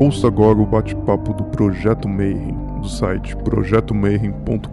Ouça agora o bate-papo do Projeto Mayhem, do site projetomayhem.com.br.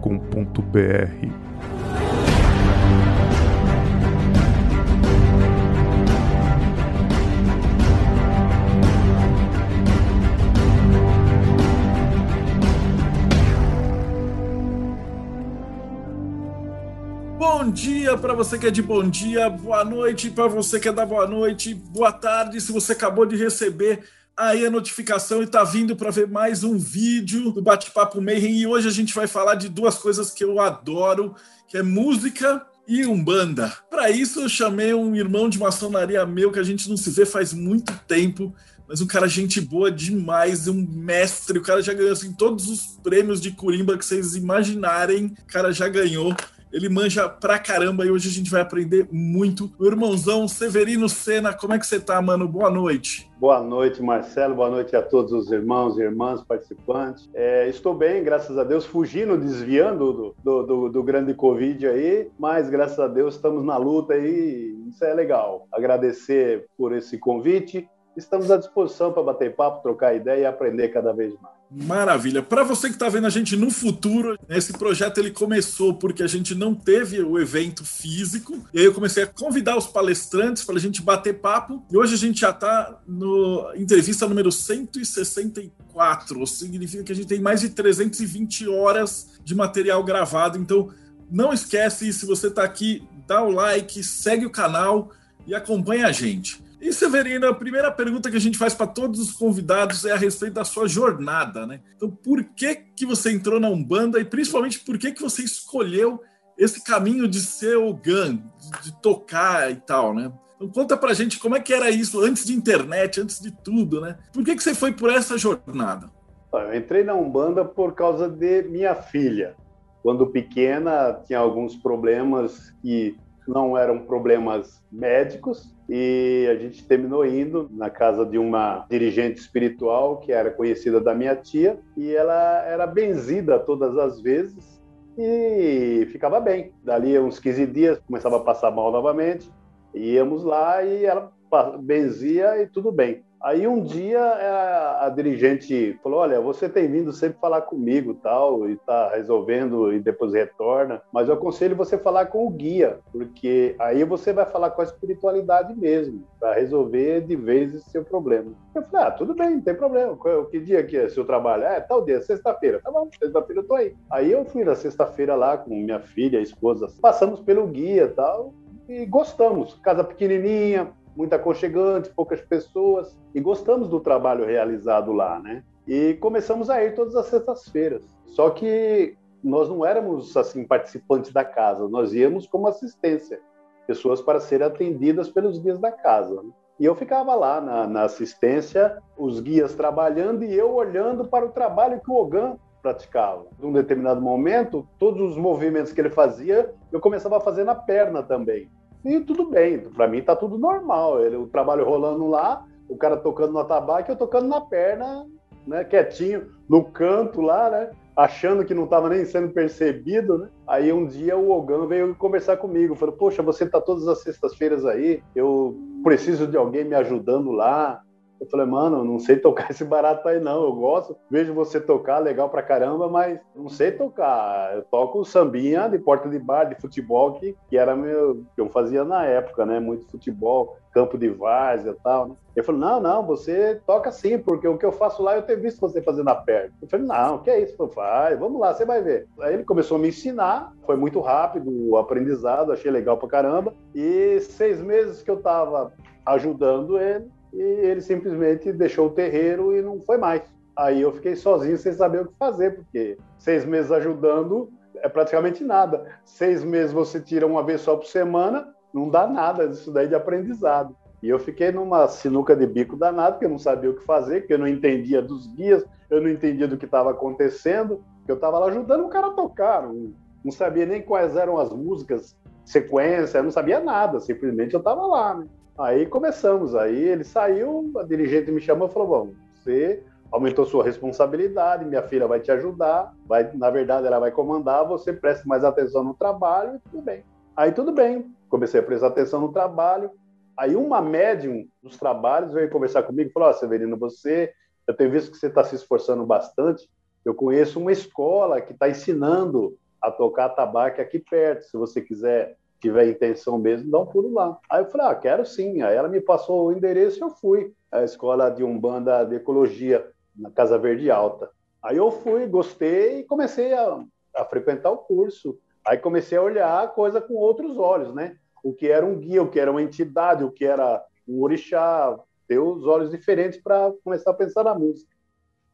Bom dia para você que é de bom dia, boa noite para você que é da boa noite, boa tarde se você acabou de receber aí a notificação e está vindo para ver mais um vídeo do Bate-Papo Mayhem. E hoje a gente vai falar de duas coisas que eu adoro, que é música e umbanda. Para isso eu chamei um irmão de maçonaria meu que a gente não se vê faz muito tempo, mas um cara gente boa demais, um mestre, o cara já ganhou assim todos os prêmios de curimba que vocês imaginarem, o cara já ganhou. Ele manja pra caramba e hoje a gente vai aprender muito. O irmãozão Severino Sena, como é que você tá, mano? Boa noite. Boa noite, Marcelo. Boa noite a todos os irmãos e irmãs participantes. É, estou bem, graças a Deus, fugindo, desviando do, do, do, do, grande Covid aí, mas graças a Deus estamos na luta aí. Isso é legal. Agradecer por esse convite estamos à disposição para bater papo, trocar ideia e aprender cada vez mais. Maravilha. Para você que está vendo a gente no futuro, esse projeto ele começou porque a gente não teve o evento físico. E aí eu comecei a convidar os palestrantes para a gente bater papo. E hoje a gente já está no entrevista número 164. Significa que a gente tem mais de 320 horas de material gravado. Então não esquece, se você está aqui, dá o like, segue o canal e acompanha a gente. E Severino, a primeira pergunta que a gente faz para todos os convidados é a respeito da sua jornada, né? Então, por que que você entrou na Umbanda e principalmente por que que você escolheu esse caminho de ser o GAN, de tocar e tal, né? Então conta pra gente como é que era isso antes de internet, antes de tudo, né? Por que que você foi por essa jornada? Eu entrei na Umbanda por causa de minha filha. Quando pequena, tinha alguns problemas que não eram problemas médicos e a gente terminou indo na casa de uma dirigente espiritual que era conhecida da minha tia e ela era benzida todas as vezes e ficava bem. Dali uns 15 dias começava a passar mal novamente, íamos lá e ela benzia e tudo bem. Aí um dia a, a, dirigente falou: Olha, você tem vindo sempre falar comigo tal, e está resolvendo e depois retorna, mas eu aconselho você falar com o guia, porque aí você vai falar com a espiritualidade mesmo, para resolver de vez esse seu problema. Eu falei: Ah, tudo bem, não tem problema. Que dia que é seu trabalho? É, tal dia, sexta-feira. Tá bom, sexta-feira eu tô aí. Aí eu fui na sexta-feira lá com minha filha, a esposa, passamos pelo guia tal, e gostamos. Casa pequenininha, muito aconchegante, poucas pessoas, e gostamos do trabalho realizado lá, né? E começamos a ir todas as sextas-feiras. Só que nós não éramos assim participantes da casa, nós íamos como assistência, pessoas para serem atendidas pelos guias da casa. Né? E eu ficava lá na, na, assistência, os guias trabalhando e eu olhando para o trabalho que o Ogan praticava. Num determinado momento, todos os movimentos que ele fazia, eu começava a fazer na perna também. E tudo bem, para mim tá tudo normal. Ele, o trabalho rolando lá, o cara tocando no atabaque, eu tocando na perna, né, quietinho, no canto lá, né, achando que não estava nem sendo percebido, né? Aí um dia o Ogan veio conversar comigo, falou: "Poxa, você tá todas as sextas-feiras aí, eu preciso de alguém me ajudando lá". Eu falei, mano, não sei tocar esse barato aí não. Eu gosto, vejo você tocar, legal pra caramba, mas não sei tocar. Eu toco sambinha de porta de bar, de futebol, que, que era meu. que eu fazia na época, né? Muito futebol, campo de várzea e tal, né? Ele falou, não, não, você toca sim, porque o que eu faço lá eu tenho visto você fazer na perna. Eu falei, não, que é isso? Falei, vamos lá, você vai ver. Aí ele começou a me ensinar, foi muito rápido o aprendizado, achei legal pra caramba. E seis meses que eu tava ajudando ele, e ele simplesmente deixou o terreiro e não foi mais. Aí eu fiquei sozinho sem saber o que fazer, porque seis meses ajudando é praticamente nada. Seis meses você tira uma vez só por semana, não dá nada disso daí de aprendizado. E eu fiquei numa sinuca de bico danado, porque eu não sabia o que fazer, porque eu não entendia dos guias, eu não entendia do que estava acontecendo, eu estava lá ajudando o cara a tocar, não, não, sabia nem quais eram as músicas, sequência, eu não sabia nada, simplesmente eu estava lá, né? Aí começamos, aí ele saiu, a dirigente me chamou e falou: bom, você aumentou sua responsabilidade, minha filha vai te ajudar, vai, na verdade ela vai comandar, você preste mais atenção no trabalho e tudo bem. Aí tudo bem, comecei a prestar atenção no trabalho. Aí uma médium dos trabalhos veio conversar comigo e falou: oh, Severino, você eu tenho visto que você está se esforçando bastante. Eu conheço uma escola que está ensinando a tocar tabaco aqui perto. Se você quiser, tiver intenção mesmo, dá um pulo lá. Aí eu falei, ah, quero sim. Aí ela me passou o endereço e eu fui. A escola de Umbanda de Ecologia, na Casa Verde Alta. Aí eu fui, gostei e comecei a, a frequentar o curso. Aí comecei a olhar a coisa com outros olhos, né? O que era um guia, o que era uma entidade, o que era um orixá, ter os olhos diferentes para começar a pensar na música.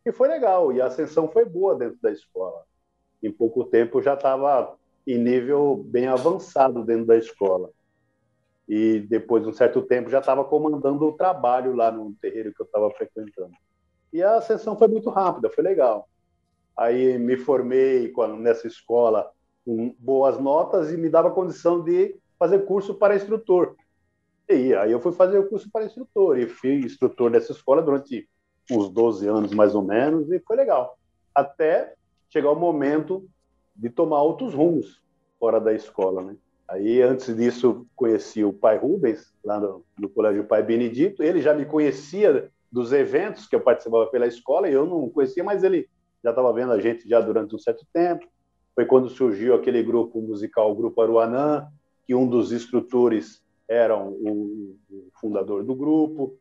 E foi legal, e a ascensão foi boa dentro da escola. Em pouco tempo já estava em nível bem avançado dentro da escola. E depois de um certo tempo já estava comandando o trabalho lá no terreiro que eu estava frequentando. E a ascensão foi muito rápida, foi legal. Aí me formei nessa escola com boas notas e me dava condição de fazer curso para instrutor. E aí eu fui fazer o curso para instrutor e fui instrutor dessa escola durante uns 12 anos mais ou menos e foi legal. Até chegar o momento de tomar outros rumos fora da escola, né? Aí antes disso conheci o pai Rubens lá no, no colégio Pai Benedito. Ele já me conhecia dos eventos que eu participava pela escola e eu não conhecia, mas ele já estava vendo a gente já durante um certo tempo. Foi quando surgiu aquele grupo musical, o Grupo Aruanã, que um dos instrutores era o, o fundador do grupo.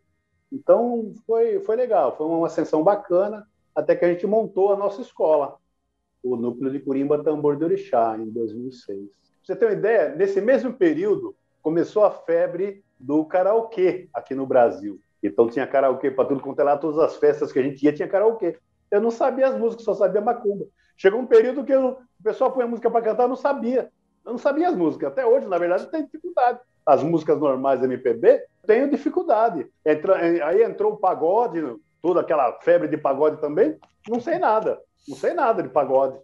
Então, foi, foi legal, foi uma ascensão bacana, até que a gente montou a nossa escola, o Núcleo de Curimba Tambor de Orixá, em 2006. Pra você ter uma ideia, nesse mesmo período, começou a febre do karaokê aqui no Brasil. Então, tinha karaokê para tudo quanto é lá, todas as festas que a gente ia, tinha karaokê. Eu não sabia as músicas, só sabia macumba. Chegou um período que eu, o pessoal põe música para cantar, eu não sabia. Eu não sabia as músicas. Até hoje, na verdade, tem dificuldade. As músicas normais MPB, tenho dificuldade. Entra, aí entrou o pagode, toda aquela febre de pagode também. Não sei nada. Não sei nada de pagode.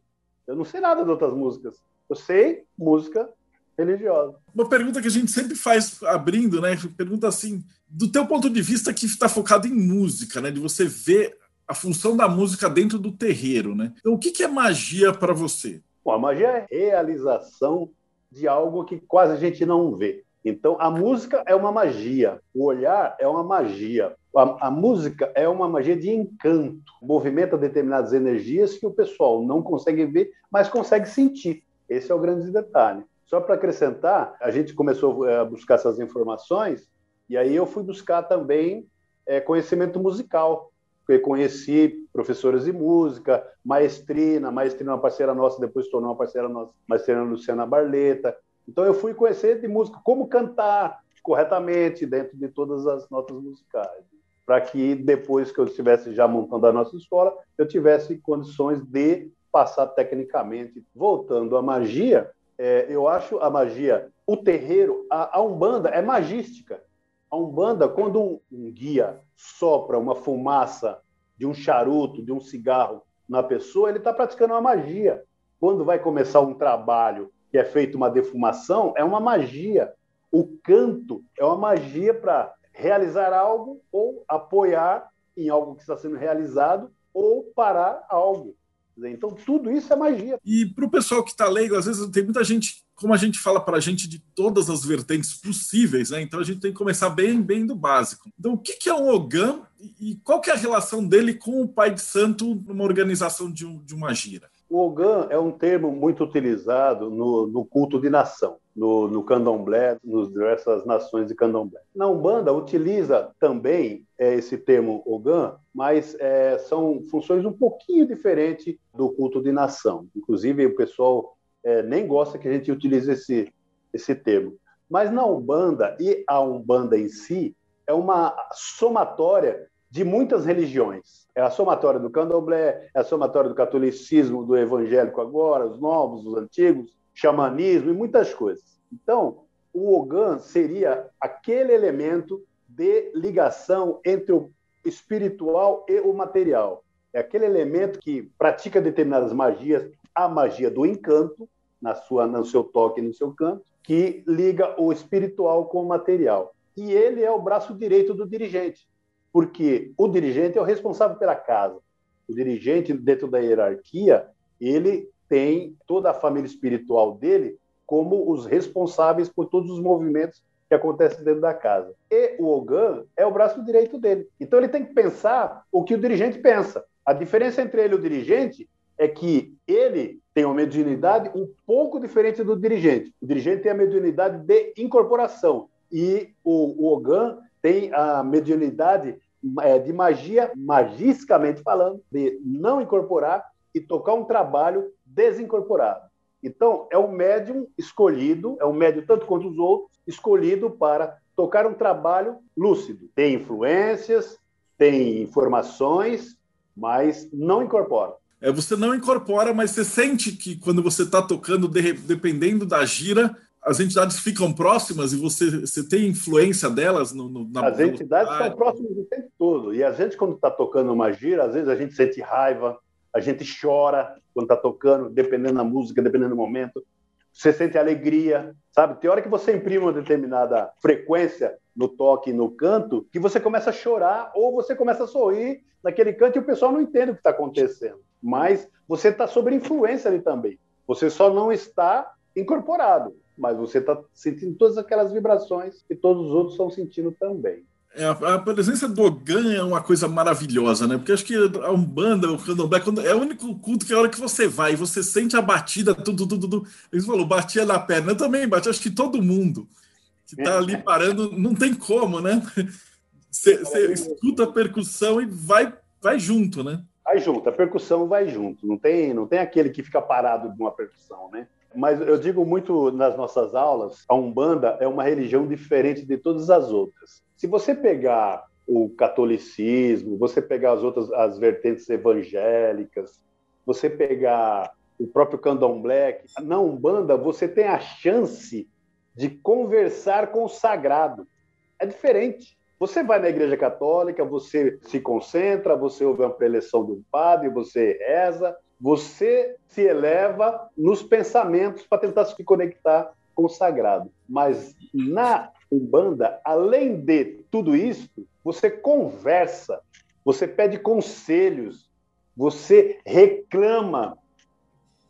Eu não sei nada de outras músicas. Eu sei música religiosa. Uma pergunta que a gente sempre faz abrindo, né? Pergunta assim, do teu ponto de vista que está focado em música, né? De você ver a função da música dentro do terreiro, né? Então, o que é magia para você? Bom, a magia é realização de algo que quase a gente não vê. Então, a música é uma magia, o olhar é uma magia, a, a, música é uma magia de encanto, movimenta determinadas energias que o pessoal não consegue ver, mas consegue sentir. Esse é o grande detalhe. Só para acrescentar, a gente começou eh, a buscar essas informações e aí eu fui buscar também é, conhecimento musical. Conheci professores de música, maestrina, maestrina uma parceira nossa, depois tornou uma parceira nossa, maestrina Luciana Barleta. Então eu fui conhecer de música, como cantar corretamente dentro de todas as notas musicais, para que depois que eu estivesse já montando a nossa escola, eu tivesse condições de passar tecnicamente. Voltando à magia, é, eu acho a magia, o terreiro, a, a umbanda é magística. A umbanda, quando um, um guia sopra uma fumaça de um charuto, de um cigarro na pessoa, ele está praticando uma magia. Quando vai começar um trabalho que é feito uma defumação, é uma magia. O canto é uma magia para realizar algo ou apoiar em algo que está sendo realizado ou parar algo. Então, tudo isso é magia. E para o pessoal que está leigo, às vezes tem muita gente, como a gente fala para a gente de todas as vertentes possíveis, né? então a gente tem que começar bem, bem do básico. Então, o que é um Ogã e qual que é a relação dele com o Pai de Santo numa organização de, um, de uma gira? O Ogã é um termo muito utilizado no, no culto de nação, no, no candomblé, nas diversas nações de candomblé. Na Umbanda, utiliza também é, esse termo Ogã, mas é, são funções um pouquinho diferentes do culto de nação. Inclusive, o pessoal é, nem gosta que a gente utilize esse, esse termo. Mas na Umbanda, e a Umbanda em si, é uma somatória de muitas religiões. É a somatória do candomblé, é a somatória do catolicismo, do evangélico agora, os novos, os antigos, xamanismo e muitas coisas. Então, o Ogã seria aquele elemento de ligação entre o espiritual e o material. É aquele elemento que pratica determinadas magias, a magia do encanto, na sua, no seu toque, no seu canto, que liga o espiritual com o material. E ele é o braço direito do dirigente porque o dirigente é o responsável pela casa. O dirigente, dentro da hierarquia, ele tem toda a família espiritual dele como os responsáveis por todos os movimentos que acontece dentro da casa. E o Ogan é o braço direito dele. Então ele tem que pensar o que o dirigente pensa. A diferença entre ele e o dirigente é que ele tem uma mediunidade um pouco diferente do dirigente. O dirigente tem a mediunidade de incorporação e o, o Ogan tem a mediunidade é, de magia, magisticamente falando, de não incorporar e tocar um trabalho desincorporado. Então, é um médium escolhido, é um médium tanto quanto os outros, escolhido para tocar um trabalho lúcido. Tem influências, tem informações, mas não incorpora. É, você não incorpora, mas você sente que quando você está tocando, de, dependendo da gira, as entidades ficam próximas e você, você tem influência delas no, no na As entidades são próximas o tempo todo. E a gente, quando está tocando uma gira, às vezes a gente sente raiva, a gente chora quando está tocando, dependendo da música, dependendo do momento. Você sente alegria, sabe? Tem hora que você imprime uma determinada frequência no toque, no canto, que você começa a chorar ou você começa a sorrir naquele canto e o pessoal não entende o que está acontecendo. Mas você está sob influência ali também. Você só não está incorporado, mas você está sentindo todas aquelas vibrações que todos os outros estão sentindo também. É, a, presença do Ogan é uma coisa maravilhosa, né? Porque acho que a Umbanda, o Candomblé, é o único culto que a hora que você vai, você sente a batida, tudo, tudo, tudo. Eles falou, batia na perna. Eu também bati, acho que todo mundo que tá ali parando, não tem como, né? Você, você escuta a percussão e vai, vai junto, né? Vai junto, a percussão vai junto. Não tem, não tem aquele que fica parado de uma percussão, né? Mas eu digo muito nas nossas aulas, a Umbanda é uma religião diferente de todas as outras. Se você pegar o catolicismo, você pegar as outras as vertentes evangélicas, você pegar o próprio candomblé, na Umbanda você tem a chance de conversar com o sagrado. É diferente. Você vai na igreja católica, você se concentra, você ouve uma preleção de um padre, você reza, você se eleva nos pensamentos para tentar se conectar com o sagrado. Mas na Umbanda, além de tudo isso, você conversa, você pede conselhos, você reclama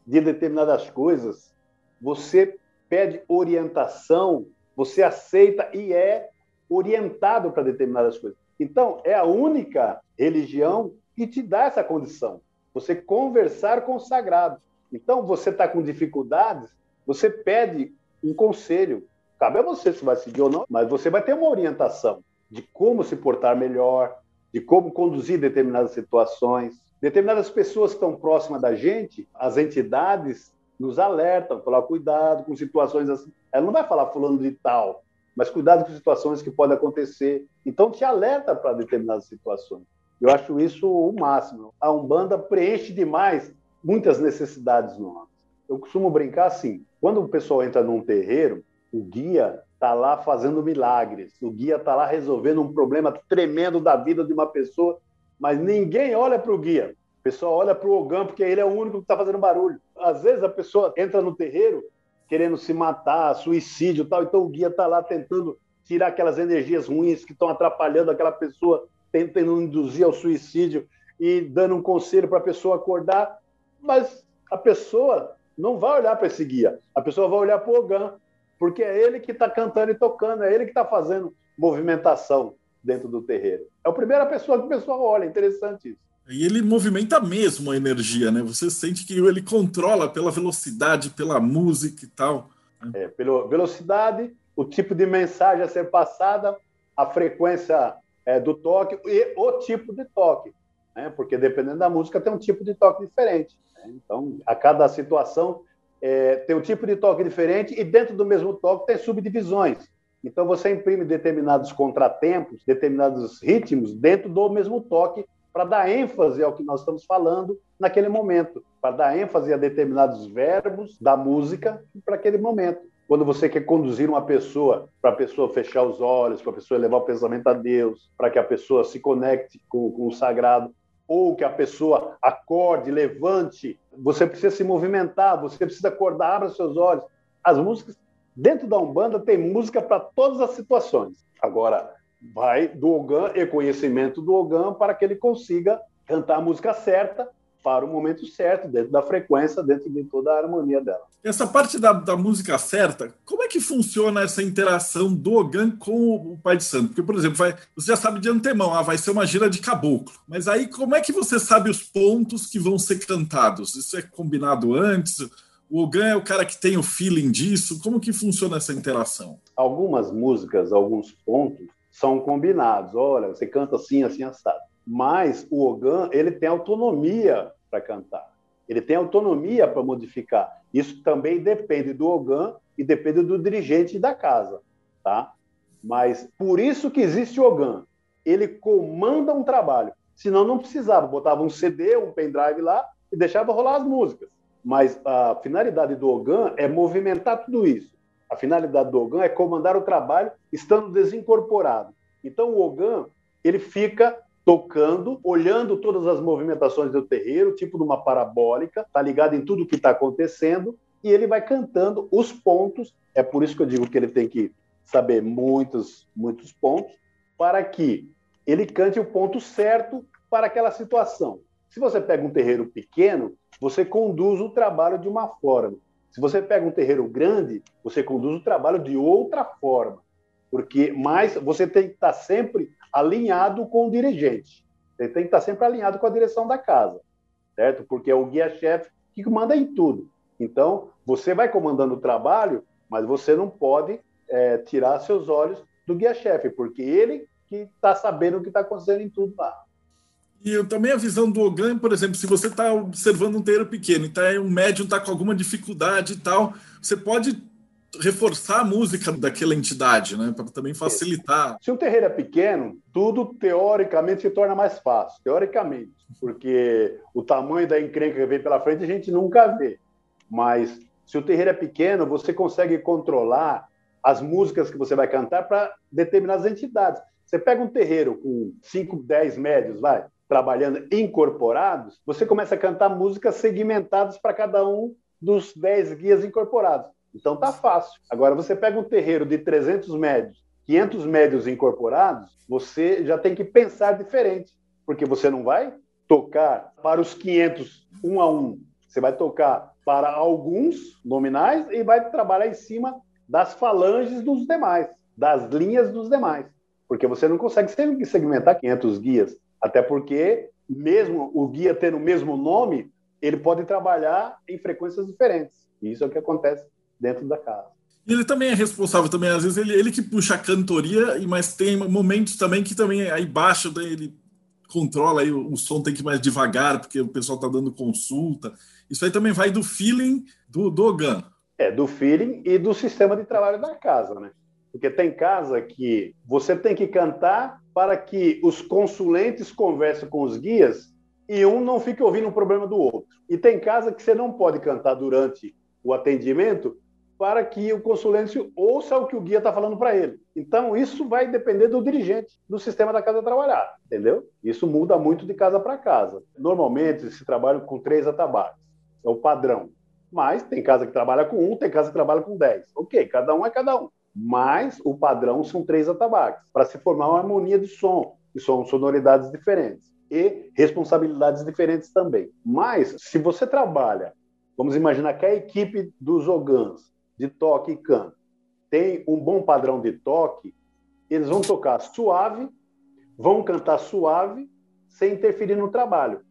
de determinadas coisas, você pede orientação, você aceita e é orientado para determinadas coisas. Então, é a única religião que te dá essa condição você conversar com o sagrado. Então, você está com dificuldades, você pede um conselho. Cabe a você se vai seguir ou não, mas você vai ter uma orientação de como se portar melhor, de como conduzir determinadas situações. Determinadas pessoas que estão próximas da gente, as entidades nos alertam, falar cuidado com situações assim. Ela não vai falar fulano de tal, mas cuidado com situações que podem acontecer. Então te alerta para determinadas situações. Eu acho isso o máximo. A Umbanda preenche demais muitas necessidades nossas. Eu costumo brincar assim: quando o pessoal entra num terreiro, o guia está lá fazendo milagres, o guia está lá resolvendo um problema tremendo da vida de uma pessoa, mas ninguém olha para o guia. O pessoal olha para o Ogã porque ele é o único que está fazendo barulho. Às vezes a pessoa entra no terreiro querendo se matar, suicídio tal, então o guia está lá tentando tirar aquelas energias ruins que estão atrapalhando aquela pessoa tentando induzir ao suicídio e dando um conselho para a pessoa acordar, mas a pessoa não vai olhar para esse guia, a pessoa vai olhar para o Ogan, porque é ele que está cantando e tocando, é ele que está fazendo movimentação dentro do terreiro. É a primeira pessoa que o pessoal olha, interessante isso. E ele movimenta mesmo a energia, né? Você sente que ele controla pela velocidade, pela música e tal. Né? É, pela velocidade, o tipo de mensagem a ser passada, a frequência é, do toque e o tipo de toque, né? porque dependendo da música tem um tipo de toque diferente. Né? Então, a cada situação é, tem um tipo de toque diferente e dentro do mesmo toque tem subdivisões. Então, você imprime determinados contratempos, determinados ritmos dentro do mesmo toque para dar ênfase ao que nós estamos falando naquele momento, para dar ênfase a determinados verbos da música para aquele momento quando você quer conduzir uma pessoa para a pessoa fechar os olhos, para a pessoa levar o pensamento a Deus, para que a pessoa se conecte com, com, o sagrado, ou que a pessoa acorde, levante, você precisa se movimentar, você precisa acordar, abra seus olhos. As músicas, dentro da Umbanda, tem música para todas as situações. Agora, vai do Ogã e conhecimento do Ogã para que ele consiga cantar a música certa para o momento certo, dentro da frequência, dentro de toda a harmonia dela. Essa parte da, da música certa, como é que funciona essa interação do Ogan com o Pai de Santo? Porque, por exemplo, vai, você já sabe de antemão, ah, vai ser uma gira de caboclo. Mas aí, como é que você sabe os pontos que vão ser cantados? Isso é combinado antes? O Ogan é o cara que tem o feeling disso? Como que funciona essa interação? Algumas músicas, alguns pontos, são combinados. Olha, você canta assim, assim, assado. Mas o Ogan, ele tem autonomia para cantar. Ele tem autonomia para modificar. Isso também depende do Ogan e depende do dirigente da casa, tá? Mas por isso que existe o Ogan. Ele comanda um trabalho. Senão não precisava, botava um CD, um pendrive lá e deixava rolar as músicas. Mas a finalidade do Ogan é movimentar tudo isso. A finalidade do Ogan é comandar o trabalho estando desincorporado. Então o Ogan, ele fica tocando, olhando todas as movimentações do terreiro, tipo numa parabólica, tá ligado em tudo que está acontecendo, e ele vai cantando os pontos. É por isso que eu digo que ele tem que saber muitos, muitos pontos, para que ele cante o ponto certo para aquela situação. Se você pega um terreiro pequeno, você conduz o trabalho de uma forma. Se você pega um terreiro grande, você conduz o trabalho de outra forma. Porque mais você tem que estar sempre alinhado com o dirigente. Você tem que estar sempre alinhado com a direção da casa, certo? Porque é o guia-chefe que manda em tudo. Então, você vai comandando o trabalho, mas você não pode é, tirar seus olhos do guia-chefe, porque ele que está sabendo o que está acontecendo em tudo lá. E também a visão do Ogan, por exemplo, se você está observando um terreiro pequeno e tá, um médium está com alguma dificuldade e tal, você pode reforçar a música daquela entidade, né? Para também facilitar. Se um terreiro é pequeno, tudo teoricamente se torna mais fácil, teoricamente, porque o tamanho da encrenca que vem pela frente a gente nunca vê. Mas se o terreiro é pequeno, você consegue controlar as músicas que você vai cantar para determinadas entidades. Você pega um terreiro com 5, 10 médios, vai, trabalhando incorporados, você começa a cantar músicas segmentadas para cada um dos 10 guias incorporados. Então tá fácil. Agora você pega um terreiro de 300 médios, 500 médios incorporados, você já tem que pensar diferente, porque você não vai tocar para os 500 um a um. Você vai tocar para alguns nominais e vai trabalhar em cima das falanges dos demais, das linhas dos demais, porque você não consegue segmentar 500 guias, até porque mesmo o guia tendo o mesmo nome, ele pode trabalhar em frequências diferentes. E isso é o que acontece dentro da casa. E ele também é responsável também, às vezes ele, ele que puxa a cantoria, mas tem momentos também que também aí baixo ele controla aí o, o som tem que ir mais devagar, porque o pessoal está dando consulta. Isso aí também vai do feeling do Dogan. É, do feeling e do sistema de trabalho da casa, né? Porque tem casa que você tem que cantar para que os consulentes conversem com os guias e um não fique ouvindo o problema do outro. E tem casa que você não pode cantar durante o atendimento para que o consulente ouça o que o guia está falando para ele. Então, isso vai depender do dirigente do sistema da casa trabalhar, entendeu? Isso muda muito de casa para casa. Normalmente, se trabalha com três atabaques, é o padrão. Mas tem casa que trabalha com um, tem casa que trabalha com dez. Ok, cada um é cada um. Mas o padrão são três atabaques, para se formar uma harmonia de som, que são sonoridades diferentes e responsabilidades diferentes também. Mas, se você trabalha, vamos imaginar que a equipe dos Ogãs de toque e canto tem um bom padrão de toque, eles vão tocar suave, vão cantar suave, sem interferir no trabalho.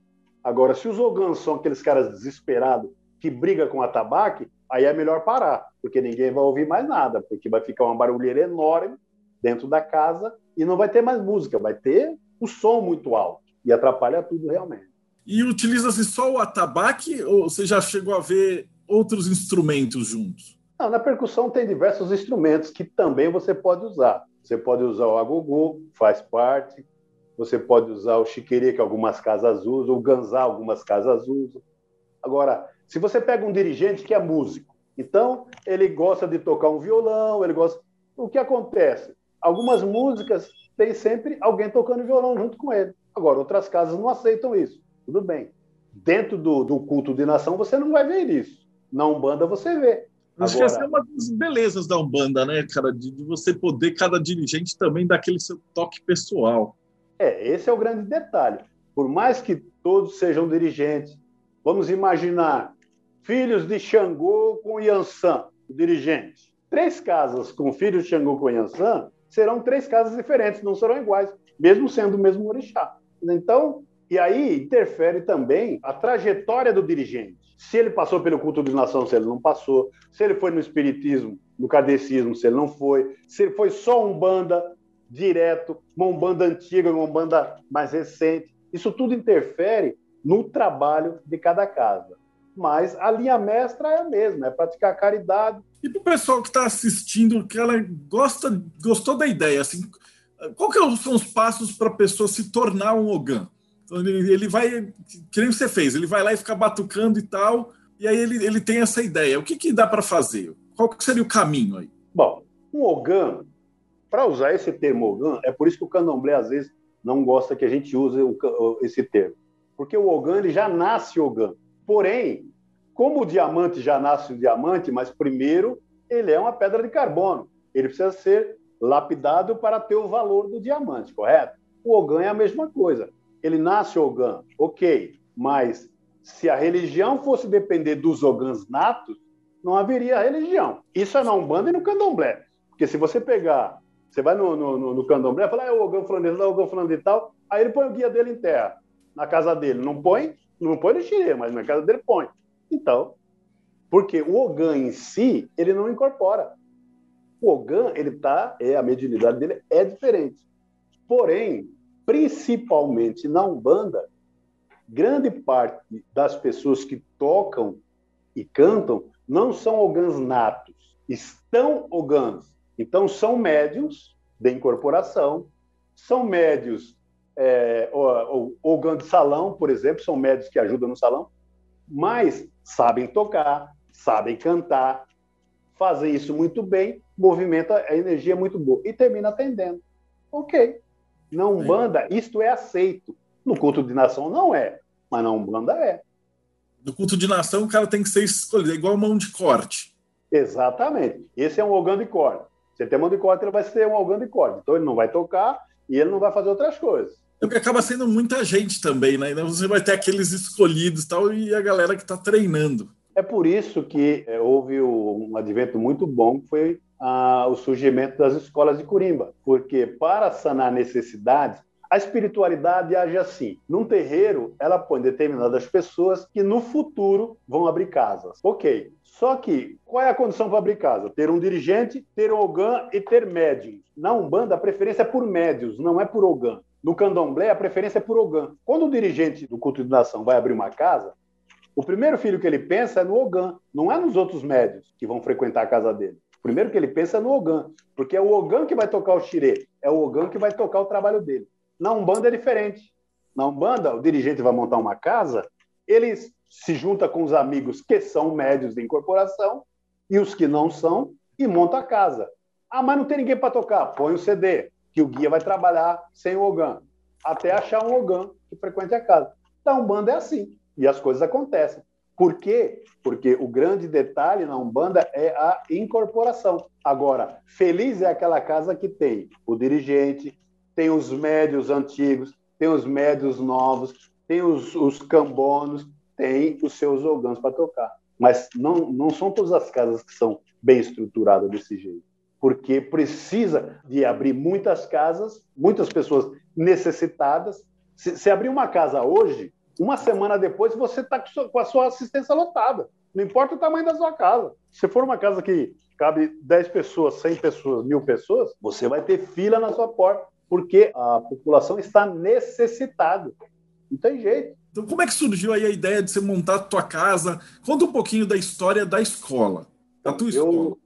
Agora, se os ogãs são aqueles caras desesperados que briga com a tabaque, aí é melhor parar, porque ninguém vai ouvir mais nada, porque vai ficar uma barulheira enorme dentro da casa e não vai ter mais música, vai ter o som muito alto e atrapalha tudo realmente. E utiliza-se só o atabaque ou você já chegou a ver outros instrumentos juntos? Não, na percussão tem diversos instrumentos que também você pode usar. Você pode usar o agogô, faz parte. Você pode usar o chiquerê, que algumas casas usam, o ganzá, algumas casas usam. Agora, se você pega um dirigente que é músico, então ele gosta de tocar um violão, ele gosta. O que acontece? Algumas músicas tem sempre alguém tocando violão junto com ele. Agora, outras casas não aceitam isso. Tudo bem. Dentro do, do culto de nação, você não vai ver isso. Na Umbanda, você vê. Acho que essa é uma das belezas da Umbanda, né, cara? De, de, você poder, cada dirigente também dar aquele seu toque pessoal. É, esse é o grande detalhe. Por mais que todos sejam dirigentes. Vamos imaginar filhos de Xangô com Yansan, o dirigente. Três casas com filhos de Xangô com Yansan serão três casas diferentes, não serão iguais, mesmo sendo o mesmo orixá. Então, e aí interfere também a trajetória do dirigente. Se ele passou pelo culto de nação, se ele não passou, se ele foi no espiritismo, no cadecismo, se ele não foi, se ele foi só um banda direto, uma umbanda antiga, uma umbanda mais recente. Isso tudo interfere no trabalho de cada casa. Mas a linha mestra é a mesma, é praticar caridade. E para o pessoal que está assistindo, que ela gosta, gostou da ideia, assim, qual que são os passos para a pessoa se tornar um Ogan? Ele, vai, que nem você fez, ele vai lá e fica batucando e tal, e aí ele, ele tem essa ideia. O que, que dá para fazer? Qual que seria o caminho aí? Bom, um Ogan, para usar esse termo Ogan, é por isso que o candomblé às vezes não gosta que a gente use esse termo. Porque o Ogan ele já nasce Ogan. Porém, como o diamante já nasce o diamante, mas primeiro ele é uma pedra de carbono. Ele precisa ser lapidado para ter o valor do diamante, correto? O Ogan é a mesma coisa. Ele nasce Ogan, ok, mas se a religião fosse depender dos Ogans natos, não haveria religião. Isso é na Umbanda e no Candomblé. Porque se você pegar, você vai no, no, no Candomblé e fala, ah, é o Ogã de tal, o Ogã falando de tal, aí ele põe o guia dele em terra, na casa dele. Não põe, não põe no Xirê, mas na casa dele põe. Então, porque o Ogã em si, ele não incorpora. O Ogã, ele tá, é, a mediunidade dele é diferente. Porém, principalmente na Umbanda, grande parte das pessoas que tocam e cantam não são ogãs natos, estão ogãs. Então, são médios de incorporação, são médios, é, ogã de salão, por exemplo, são médios que ajudam no salão, mas sabem tocar, sabem cantar, fazem isso muito bem, movimenta a energia muito boa e termina atendendo. Ok, na Umbanda, isto é aceito. No culto de nação não é, mas na Umbanda é. No culto de nação, o cara tem que ser escolhido, é igual mão de corte. Exatamente. Esse é um ogã de corte. Você tem mão de corte, ele vai ser um ogã de corte. Então ele não vai tocar e ele não vai fazer outras coisas. É porque acaba sendo muita gente também, né? Então você vai ter aqueles escolhidos tal, e a galera que está treinando. É por isso que é, houve um advento muito bom, que foi o surgimento das escolas de Curimba, porque para sanar necessidades, a espiritualidade age assim. Num terreiro, ela põe determinadas pessoas que no futuro vão abrir casas. Ok. Só que, qual é a condição para abrir casa? Ter um dirigente, ter um ogã e ter médiums. Na Umbanda, a preferência é por médios, não é por ogã. No candomblé, a preferência é por ogã. Quando o dirigente do culto de nação vai abrir uma casa, o primeiro filho que ele pensa é no ogã, não é nos outros médios que vão frequentar a casa dele. Primeiro que ele pensa no Ogan, porque é o Ogan que vai tocar o xirê, é o Ogan que vai tocar o trabalho dele. Na Umbanda é diferente. Na Umbanda, o dirigente vai montar uma casa, ele se junta com os amigos que são médios de incorporação e os que não são e monta a casa. Ah, mas não tem ninguém para tocar. Põe o CD, que o guia vai trabalhar sem o Ogan, até achar um Ogan que frequente a casa. Então, Umbanda é assim, e as coisas acontecem. Por quê? Porque o grande detalhe na Umbanda é a incorporação. Agora, feliz é aquela casa que tem o dirigente, tem os médios antigos, tem os médios novos, tem os, os cambonos, tem os seus ogãs para tocar. Mas não, não são todas as casas que são bem estruturadas desse jeito. Porque precisa de abrir muitas casas, muitas pessoas necessitadas. Se, se abrir uma casa hoje, uma semana depois, você está com a sua assistência lotada. Não importa o tamanho da sua casa. Se for uma casa que cabe 10 pessoas, 100 pessoas, mil pessoas, você vai ter fila na sua porta, porque a população está necessitada. Não tem jeito. Então, como é que surgiu aí a ideia de você montar a tua casa? Conta um pouquinho da história da escola, da tua escola. Eu,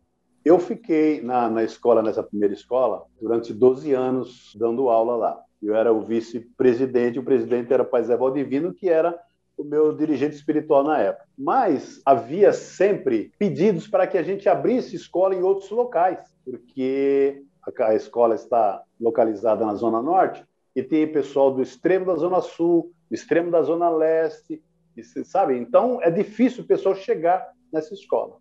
eu fiquei na, na escola, nessa primeira escola, durante 12 anos dando aula lá. Eu era o vice-presidente, o presidente era o Pai Zé Valdivino, que era o meu dirigente espiritual na época. Mas havia sempre pedidos para que a gente abrisse escola em outros locais, porque a escola está localizada na Zona Norte e tem pessoal do extremo da Zona Sul, do extremo da Zona Leste, sabe? Então é difícil o pessoal chegar nessa escola.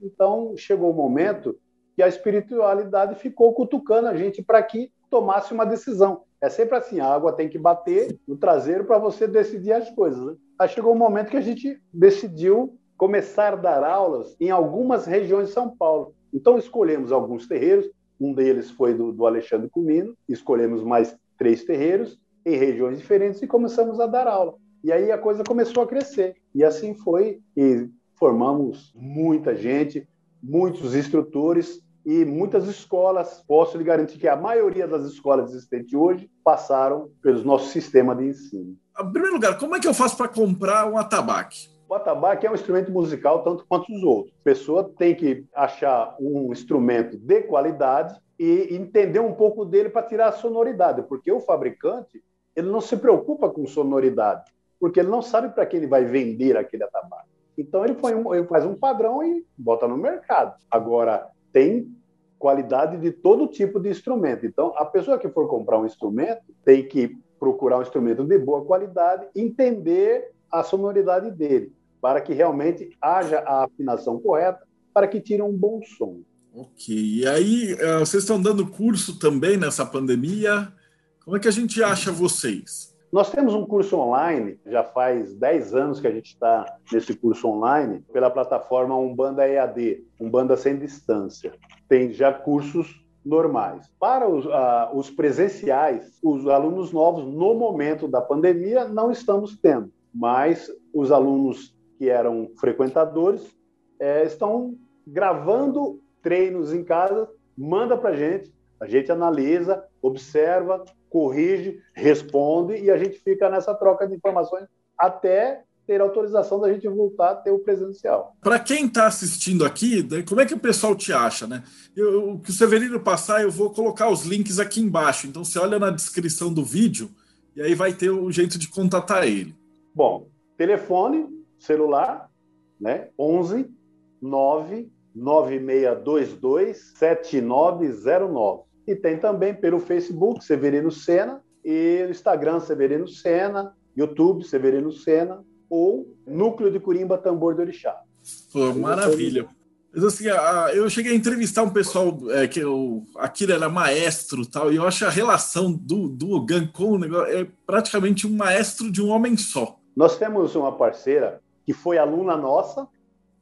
Então chegou o momento que a espiritualidade ficou cutucando a gente para que tomasse uma decisão. É sempre assim, a água tem que bater no traseiro para você decidir as coisas. Né? Aí chegou um momento que a gente decidiu começar a dar aulas em algumas regiões de São Paulo. Então escolhemos alguns terreiros, um deles foi do, do Alexandre Comino, escolhemos mais três terreiros em regiões diferentes e começamos a dar aula. E aí a coisa começou a crescer. E assim foi, e formamos muita gente, muitos instrutores, e muitas escolas, posso lhe garantir que a maioria das escolas existentes hoje passaram pelo nosso sistema de ensino. Em primeiro lugar, como é que eu faço para comprar um atabaque? O atabaque é um instrumento musical tanto quanto os outros. A pessoa tem que achar um instrumento de qualidade e entender um pouco dele para tirar a sonoridade, porque o fabricante ele não se preocupa com sonoridade, porque ele não sabe para quem ele vai vender aquele atabaque. Então ele, um, ele faz um padrão e bota no mercado. Agora, tem qualidade de todo tipo de instrumento. Então, a pessoa que for comprar um instrumento tem que procurar um instrumento de boa qualidade, entender a sonoridade dele, para que realmente haja a afinação correta, para que tire um bom som. Ok. E aí, eh, vocês estão dando curso também nessa pandemia? Como é que a gente acha vocês? Nós temos um curso online, já faz 10 anos que a gente está nesse curso online, pela plataforma Umbanda EAD, Umbanda Sem Distância. Tem já cursos normais. Para os, uh, os presenciais, os alunos novos, no momento da pandemia, não estamos tendo, mas os alunos que eram frequentadores é, estão gravando treinos em casa, manda para a gente, a gente analisa, observa, corrige, responde e a gente fica nessa troca de informações até ter autorização da gente voltar a ter o presencial. Para quem está assistindo aqui, como é que o pessoal te acha, né? Eu, o que o Severino passar, eu vou colocar os links aqui embaixo. Então você olha na descrição do vídeo e aí vai ter o jeito de contatar ele. Bom, telefone, celular, né? 11 9 9622 7909. E tem também pelo Facebook, Severino Sena, e Instagram, Severino Sena, YouTube, Severino Sena, ou Núcleo de Curimba Tambor de Orixá. Pô, maravilha. Mas assim, eu cheguei a entrevistar um pessoal é, que eu, aquilo era maestro tal, e eu acho a relação do, do Ogan com o negócio é praticamente um maestro de um homem só. Nós temos uma parceira que foi aluna nossa,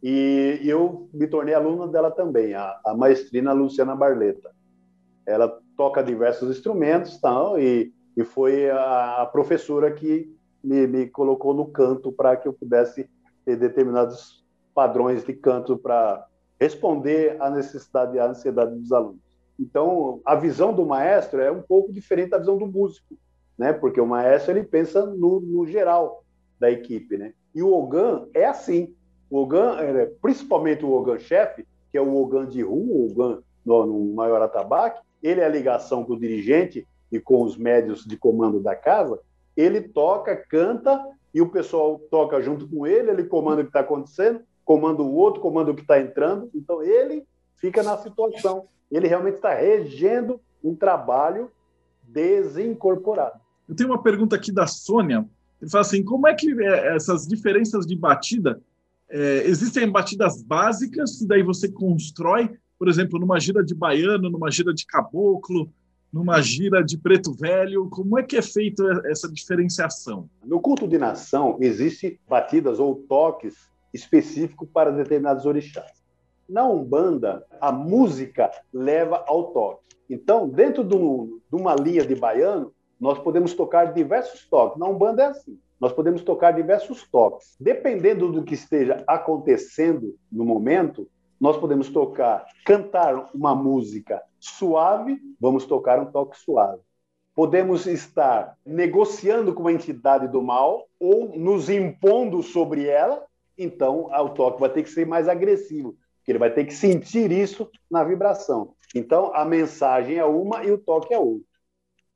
e eu me tornei aluno dela também, a, a maestrina Luciana Barleta ela toca diversos instrumentos tal, e, e foi a, professora que me, me, colocou no canto para que eu pudesse ter determinados padrões de canto para responder à necessidade e à ansiedade dos alunos. Então, a visão do maestro é um pouco diferente da visão do músico, né? Porque o maestro ele pensa no, no geral da equipe, né? E o Ogan é assim. O Ogan, é, principalmente o Ogan chefe, que é o Ogan de rua, o Ogan no maior atabaque, ele é a ligação com o dirigente e com os médios de comando da casa, ele toca, canta e o pessoal toca junto com ele, ele comanda o que está acontecendo, comanda o outro, comanda o que está entrando. Então ele fica na situação. Ele realmente está regendo um trabalho desincorporado. Eu tenho uma pergunta aqui da Sônia. Ele fala assim: como é que é, essas diferenças de batida é, existem batidas básicas, daí você constrói, por exemplo, numa gira de baiano, numa gira de caboclo, numa gira de preto velho? Como é que é feita essa diferenciação? No culto de nação, existem batidas ou toques específicos para determinados orixás. Na Umbanda, a música leva ao toque. Então, dentro de uma linha de baiano, nós podemos tocar diversos toques. Na Umbanda é assim. Nós podemos tocar diversos toques. Dependendo do que esteja acontecendo no momento, nós podemos tocar, cantar uma música suave, vamos tocar um toque suave. Podemos estar negociando com uma entidade do mal ou nos impondo sobre ela, então o toque vai ter que ser mais agressivo, porque ele vai ter que sentir isso na vibração. Então a mensagem é uma e o toque é outro.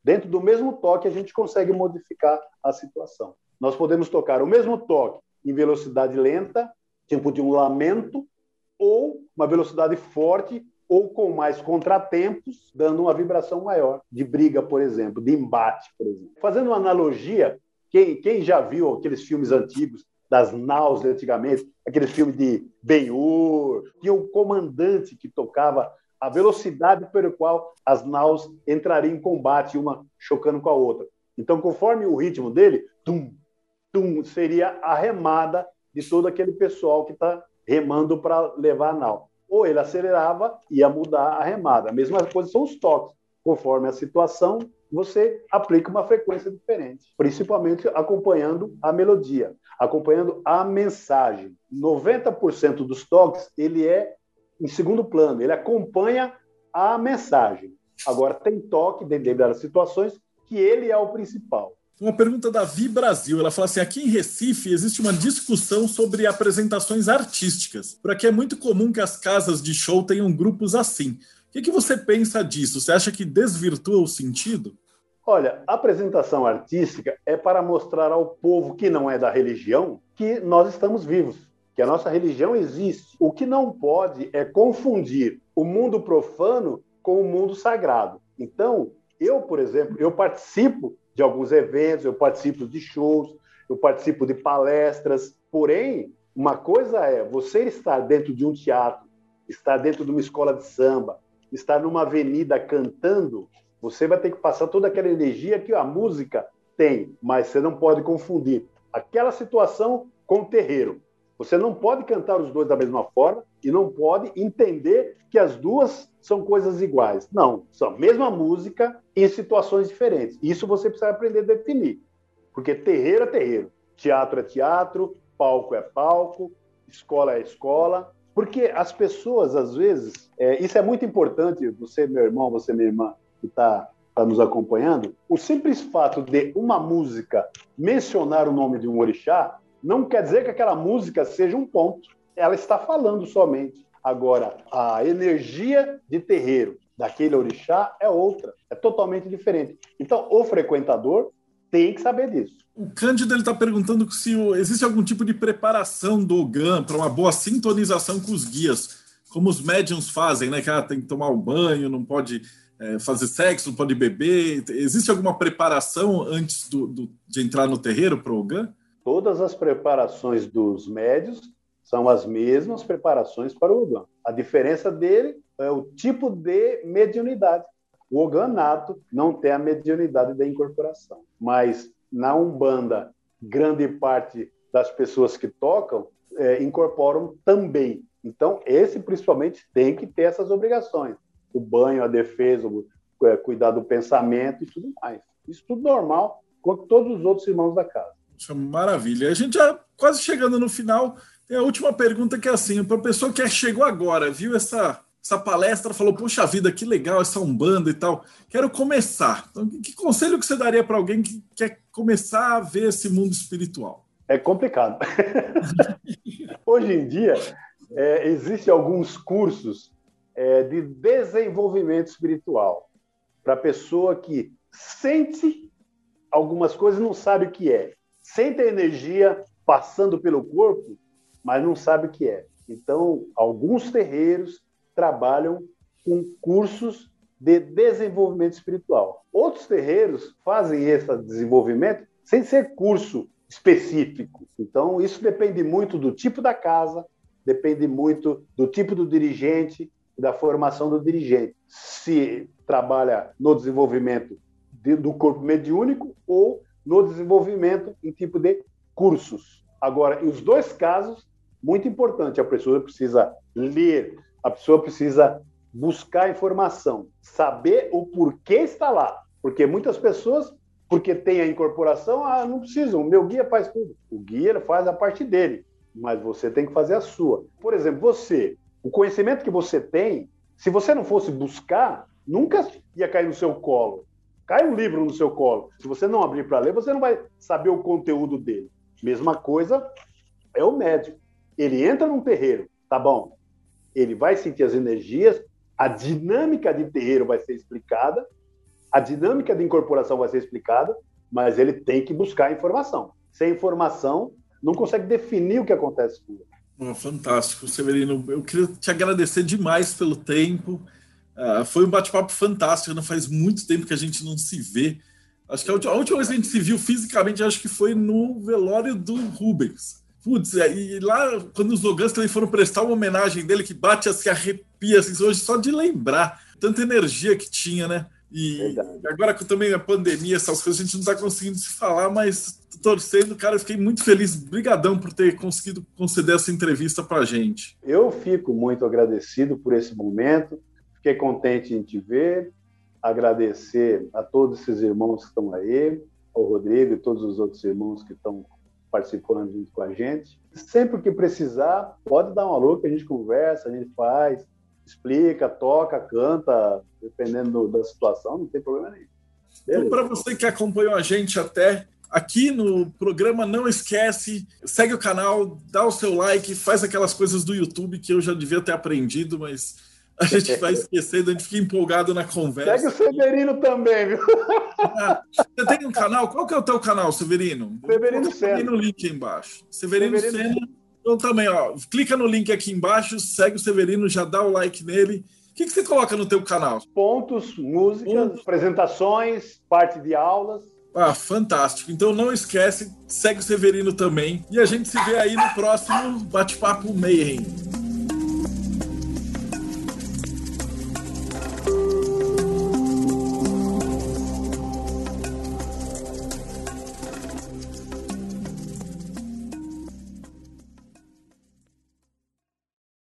Dentro do mesmo toque, a gente consegue modificar a situação. Nós podemos tocar o mesmo toque em velocidade lenta, tempo de um lamento, ou uma velocidade forte ou com mais contratempos, dando uma vibração maior, de briga, por exemplo, de embate, por exemplo. Fazendo uma analogia, quem, quem já viu aqueles filmes antigos das naus antigamente, aqueles filmes de Ben-Hur, tinha um comandante que tocava a velocidade pelo qual as naus entrariam em combate, uma chocando com a outra. Então, conforme o ritmo dele, tum, tum, seria a remada de todo aquele pessoal que está remando para levar a nau. Ou ele acelerava, ia mudar a remada. A mesma coisa são os toques. Conforme a situação, você aplica uma frequência diferente, principalmente acompanhando a melodia, acompanhando a mensagem. 90% dos toques ele é em segundo plano, ele acompanha a mensagem. Agora tem toque dentro das situações que ele é o principal. Uma pergunta da Vi Brasil. Ela fala assim: aqui em Recife existe uma discussão sobre apresentações artísticas. Por aqui é muito comum que as casas de show tenham grupos assim. O que, que você pensa disso? Você acha que desvirtua o sentido? Olha, a apresentação artística é para mostrar ao povo que não é da religião que nós estamos vivos, que a nossa religião existe. O que não pode é confundir o mundo profano com o mundo sagrado. Então, eu, por exemplo, eu participo de alguns eventos, eu participo de shows, eu participo de palestras. Porém, uma coisa é você estar dentro de um teatro, estar dentro de uma escola de samba, estar numa avenida cantando, você vai ter que passar toda aquela energia que a música tem, mas você não pode confundir aquela situação com o terreiro. Você não pode cantar os dois da mesma forma e não pode entender que as duas são coisas iguais. Não, são a mesma música em situações diferentes. Isso você precisa aprender a definir. Porque terreiro é terreiro, teatro é teatro, palco é palco, escola é escola. Porque as pessoas, às vezes, é, isso é muito importante, você, meu irmão, você, minha irmã, que está tá nos acompanhando, o simples fato de uma música mencionar o nome de um orixá não quer dizer que aquela música seja um ponto. Ela está falando somente. Agora, a energia de terreiro daquele orixá é outra, é totalmente diferente. Então, o frequentador tem que saber disso. O Cândido está perguntando se existe algum tipo de preparação do OGAN para uma boa sintonização com os guias, como os médiums fazem, né? Que ah, tem que tomar um banho, não pode é, fazer sexo, não pode beber. Existe alguma preparação antes do, do, de entrar no terreiro para o OGAN? Todas as preparações dos médios são as mesmas preparações para o Ogã. A diferença dele é o tipo de mediunidade. O Ogã nato não tem a mediunidade da incorporação, mas na Umbanda, grande parte das pessoas que tocam é, incorporam também. Então, esse principalmente tem que ter essas obrigações. O banho, a defesa, o, é, cuidar do pensamento e tudo mais. Isso tudo normal, com todos os outros irmãos da casa. Maravilha. A gente já quase chegando no final. Tem a última pergunta que é assim: para a pessoa que chegou agora, viu essa, essa palestra, falou, poxa vida, que legal essa Umbanda e tal. Quero começar. Então, que conselho que você daria para alguém que quer começar a ver esse mundo espiritual? É complicado. Hoje em dia, é, existem alguns cursos é, de desenvolvimento espiritual para pessoa que sente algumas coisas e não sabe o que é sente a energia passando pelo corpo, mas não sabe o que é. Então, alguns terreiros trabalham com cursos de desenvolvimento espiritual. Outros terreiros fazem esse desenvolvimento sem ser curso específico. Então, isso depende muito do tipo da casa, depende muito do tipo do dirigente, da formação do dirigente. Se trabalha no desenvolvimento do corpo mediúnico ou no desenvolvimento em tipo de cursos. Agora, os dois casos, muito importante, a pessoa precisa ler, a pessoa precisa buscar informação, saber o porquê está lá. Porque muitas pessoas, porque tem a incorporação, ah, não precisam, o meu guia faz tudo. O guia faz a parte dele, mas você tem que fazer a sua. Por exemplo, você, o conhecimento que você tem, se você não fosse buscar, nunca ia cair no seu colo. Cai um livro no seu colo. Se você não abrir para ler, você não vai saber o conteúdo dele. Mesma coisa é o médico. Ele entra num terreiro, tá bom? Ele vai sentir as energias, a dinâmica de terreiro vai ser explicada, a dinâmica de incorporação vai ser explicada, mas ele tem que buscar informação. Sem informação, não consegue definir o que acontece com ele. Oh, fantástico, Severino. Eu queria te agradecer demais pelo tempo. Uh, foi um bate-papo fantástico, não faz muito tempo que a gente não se vê. Acho que a última, a última vez que a gente se viu fisicamente, acho que foi no velório do Rubens. Putz, e lá, quando os Logans também foram prestar uma homenagem dele, que bate assim, arrepia assim, hoje só de lembrar. Tanta energia que tinha, né? E Verdade. agora com também a pandemia, essas coisas, a gente não está conseguindo se falar, mas torcendo, cara, eu fiquei muito feliz. Brigadão por ter conseguido conceder essa entrevista para a gente. Eu fico muito agradecido por esse momento. Fiquei contente em te ver. Agradecer a todos esses irmãos que estão aí, ao Rodrigo e todos os outros irmãos que estão participando junto com a gente. Sempre que precisar, pode dar um alô que a gente conversa, a gente faz explica, toca, canta, dependendo da situação, não tem problema nenhum. Então, para você que acompanhou a gente até aqui no programa, não esquece, segue o canal, dá o seu like, faz aquelas coisas do YouTube que eu já devia ter aprendido, mas a gente vai esquecendo, a gente fica empolgado na conversa. Segue o Severino também, viu? Ah, você tem um canal? Qual que é o teu canal, Severino? Severino Sena. no link aí embaixo. Severino, Severino Sena então também, ó, clica no link aqui embaixo, segue o Severino, já dá o like nele. O que, que você coloca no teu canal? Pontos, músicas, Pontos. apresentações, parte de aulas. Ah, fantástico. Então não esquece, segue o Severino também. E a gente se vê aí no próximo Bate-Papo Mayhem.